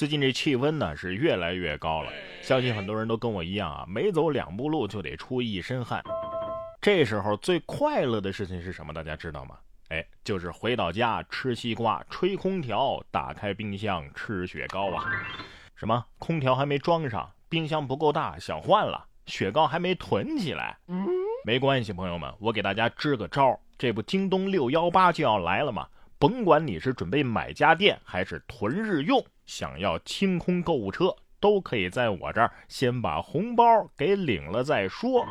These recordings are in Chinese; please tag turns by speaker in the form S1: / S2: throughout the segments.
S1: 最近这气温呢是越来越高了，相信很多人都跟我一样啊，每走两步路就得出一身汗。这时候最快乐的事情是什么？大家知道吗？哎，就是回到家吃西瓜、吹空调、打开冰箱吃雪糕啊！什么？空调还没装上，冰箱不够大，想换了，雪糕还没囤起来。没关系，朋友们，我给大家支个招。这不，京东六幺八就要来了吗？甭管你是准备买家电还是囤日用，想要清空购物车，都可以在我这儿先把红包给领了再说。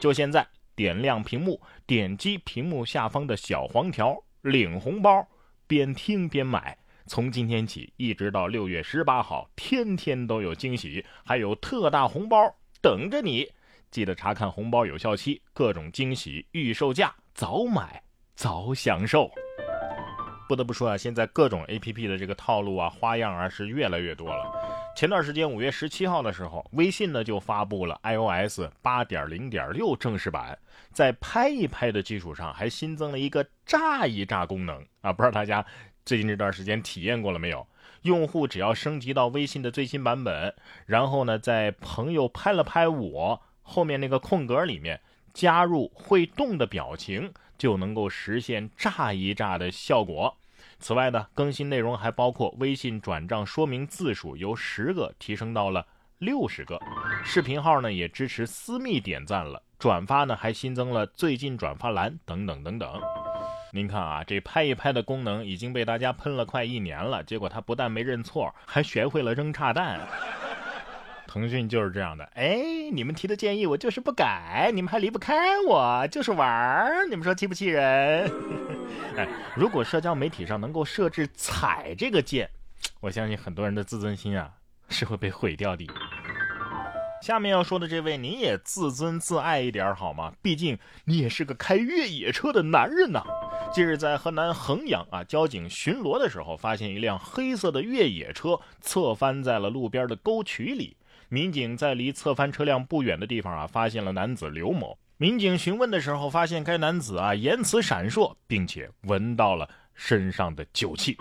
S1: 就现在，点亮屏幕，点击屏幕下方的小黄条，领红包，边听边买。从今天起一直到六月十八号，天天都有惊喜，还有特大红包等着你。记得查看红包有效期，各种惊喜预售价，早买早享受。不得不说啊，现在各种 A P P 的这个套路啊、花样啊是越来越多了。前段时间五月十七号的时候，微信呢就发布了 i O S 八点零点六正式版，在拍一拍的基础上，还新增了一个炸一炸功能啊！不知道大家最近这段时间体验过了没有？用户只要升级到微信的最新版本，然后呢，在朋友拍了拍我。后面那个空格里面加入会动的表情，就能够实现炸一炸的效果。此外呢，更新内容还包括微信转账说明字数由十个提升到了六十个，视频号呢也支持私密点赞了，转发呢还新增了最近转发栏等等等等。您看啊，这拍一拍的功能已经被大家喷了快一年了，结果他不但没认错，还学会了扔炸弹。腾讯就是这样的，哎，你们提的建议我就是不改，你们还离不开我，就是玩儿，你们说气不气人？哎，如果社交媒体上能够设置踩这个键，我相信很多人的自尊心啊是会被毁掉的。下面要说的这位，你也自尊自爱一点好吗？毕竟你也是个开越野车的男人呐。近日在河南衡阳啊，交警巡逻的时候，发现一辆黑色的越野车侧翻在了路边的沟渠里。民警在离侧翻车辆不远的地方啊，发现了男子刘某。民警询问的时候，发现该男子啊言辞闪烁，并且闻到了身上的酒气，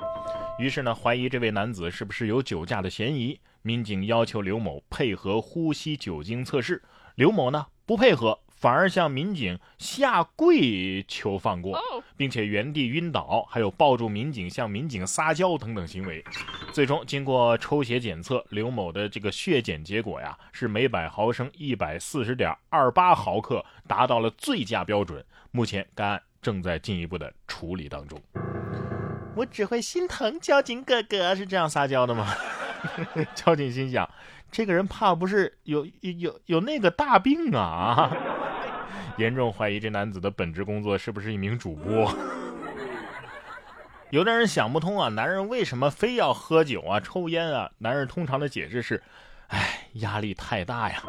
S1: 于是呢，怀疑这位男子是不是有酒驾的嫌疑。民警要求刘某配合呼吸酒精测试，刘某呢不配合。反而向民警下跪求放过，并且原地晕倒，还有抱住民警向民警撒娇等等行为。最终经过抽血检测，刘某的这个血检结果呀是每百毫升一百四十点二八毫克，达到了醉驾标准。目前该案正在进一步的处理当中。我只会心疼交警哥哥，是这样撒娇的吗？交警心想，这个人怕不是有有有那个大病啊？严重怀疑这男子的本职工作是不是一名主播？有的人想不通啊，男人为什么非要喝酒啊、抽烟啊？男人通常的解释是，哎，压力太大呀。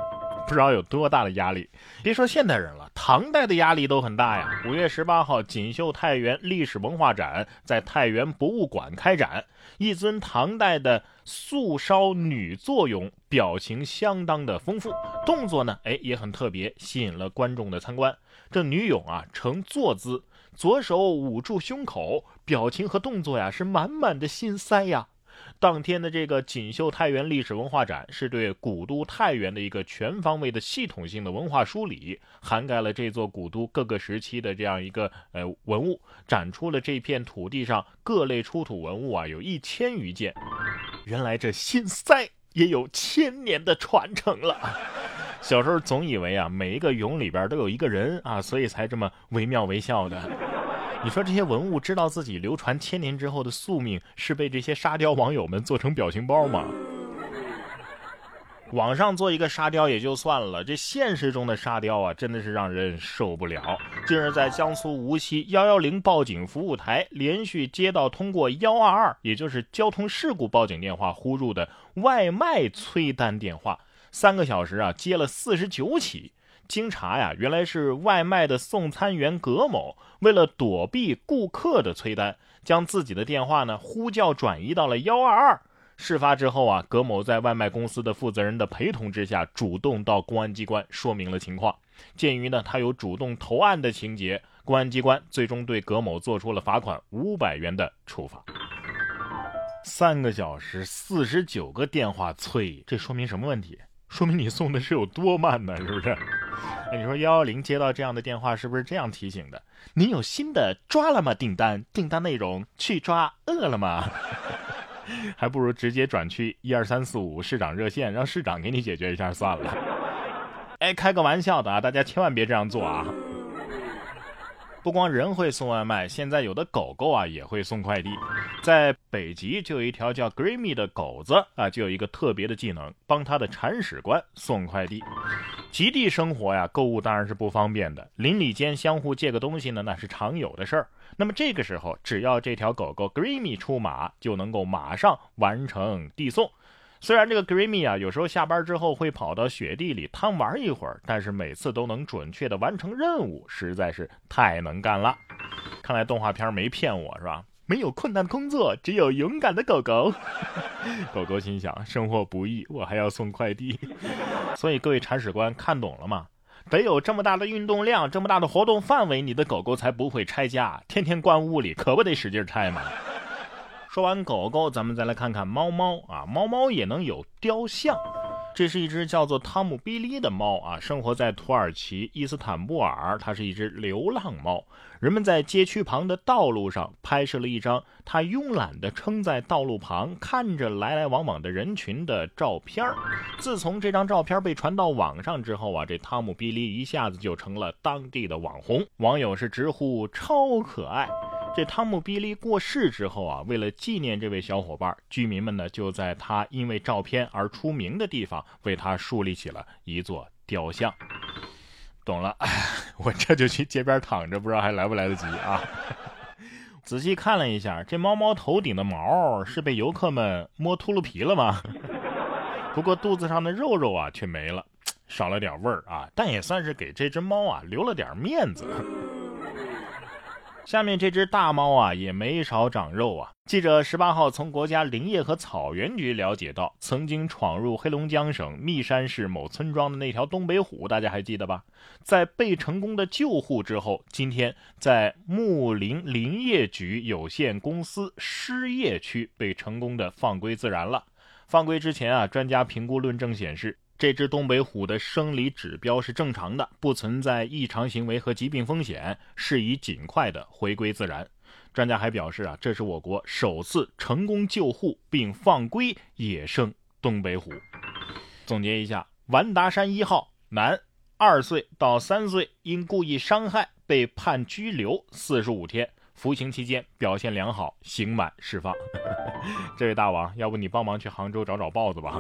S1: 不知道有多大的压力，别说现代人了，唐代的压力都很大呀。五月十八号，锦绣太原历史文化展在太原博物馆开展，一尊唐代的素烧女坐俑，表情相当的丰富，动作呢，哎也很特别，吸引了观众的参观。这女俑啊呈坐姿，左手捂住胸口，表情和动作呀是满满的心塞呀。当天的这个锦绣太原历史文化展，是对古都太原的一个全方位的系统性的文化梳理，涵盖了这座古都各个时期的这样一个呃文物，展出了这片土地上各类出土文物啊，有一千余件。原来这心塞也有千年的传承了。小时候总以为啊，每一个俑里边都有一个人啊，所以才这么惟妙惟肖的。你说这些文物知道自己流传千年之后的宿命是被这些沙雕网友们做成表情包吗？网上做一个沙雕也就算了，这现实中的沙雕啊，真的是让人受不了。近日在江苏无锡幺幺零报警服务台连续接到通过幺二二，也就是交通事故报警电话呼入的外卖催单电话，三个小时啊接了四十九起。经查呀，原来是外卖的送餐员葛某，为了躲避顾客的催单，将自己的电话呢呼叫转移到了幺二二。事发之后啊，葛某在外卖公司的负责人的陪同之下，主动到公安机关说明了情况。鉴于呢他有主动投案的情节，公安机关最终对葛某做出了罚款五百元的处罚。三个小时四十九个电话催，这说明什么问题？说明你送的是有多慢呢？是不是？哎，你说幺幺零接到这样的电话，是不是这样提醒的？您有新的抓了吗订单？订单内容去抓饿了吗？还不如直接转去一二三四五市长热线，让市长给你解决一下算了。哎，开个玩笑的啊，大家千万别这样做啊！不光人会送外卖，现在有的狗狗啊也会送快递。在北极就有一条叫 Grimmy 的狗子啊，就有一个特别的技能，帮他的铲屎官送快递。极地生活呀，购物当然是不方便的，邻里间相互借个东西呢，那是常有的事儿。那么这个时候，只要这条狗狗 Grimmy 出马，就能够马上完成递送。虽然这个 Grimmy 啊，有时候下班之后会跑到雪地里贪玩一会儿，但是每次都能准确的完成任务，实在是太能干了。看来动画片没骗我是吧？没有困难的工作，只有勇敢的狗狗。狗狗心想：生活不易，我还要送快递。所以各位铲屎官看懂了吗？得有这么大的运动量，这么大的活动范围，你的狗狗才不会拆家，天天关屋里，可不得使劲拆吗？说完狗狗，咱们再来看看猫猫啊，猫猫也能有雕像。这是一只叫做汤姆·比利的猫啊，生活在土耳其伊斯坦布尔。它是一只流浪猫。人们在街区旁的道路上拍摄了一张它慵懒地撑在道路旁，看着来来往往的人群的照片自从这张照片被传到网上之后啊，这汤姆·比利一下子就成了当地的网红，网友是直呼超可爱。这汤姆·比利过世之后啊，为了纪念这位小伙伴，居民们呢就在他因为照片而出名的地方为他树立起了一座雕像。懂了，我这就去街边躺着，不知道还来不来得及啊！仔细看了一下，这猫猫头顶的毛是被游客们摸秃噜皮了吗？不过肚子上的肉肉啊却没了，少了点味儿啊，但也算是给这只猫啊留了点面子。下面这只大猫啊，也没少长肉啊。记者十八号从国家林业和草原局了解到，曾经闯入黑龙江省密山市某村庄的那条东北虎，大家还记得吧？在被成功的救护之后，今天在木林林业局有限公司失业区被成功的放归自然了。放归之前啊，专家评估论证显示。这只东北虎的生理指标是正常的，不存在异常行为和疾病风险，适宜尽快的回归自然。专家还表示啊，这是我国首次成功救护并放归野生东北虎。总结一下，完达山一号男，二岁到三岁，因故意伤害被判拘留四十五天，服刑期间表现良好，刑满释放。这位大王，要不你帮忙去杭州找找豹子吧？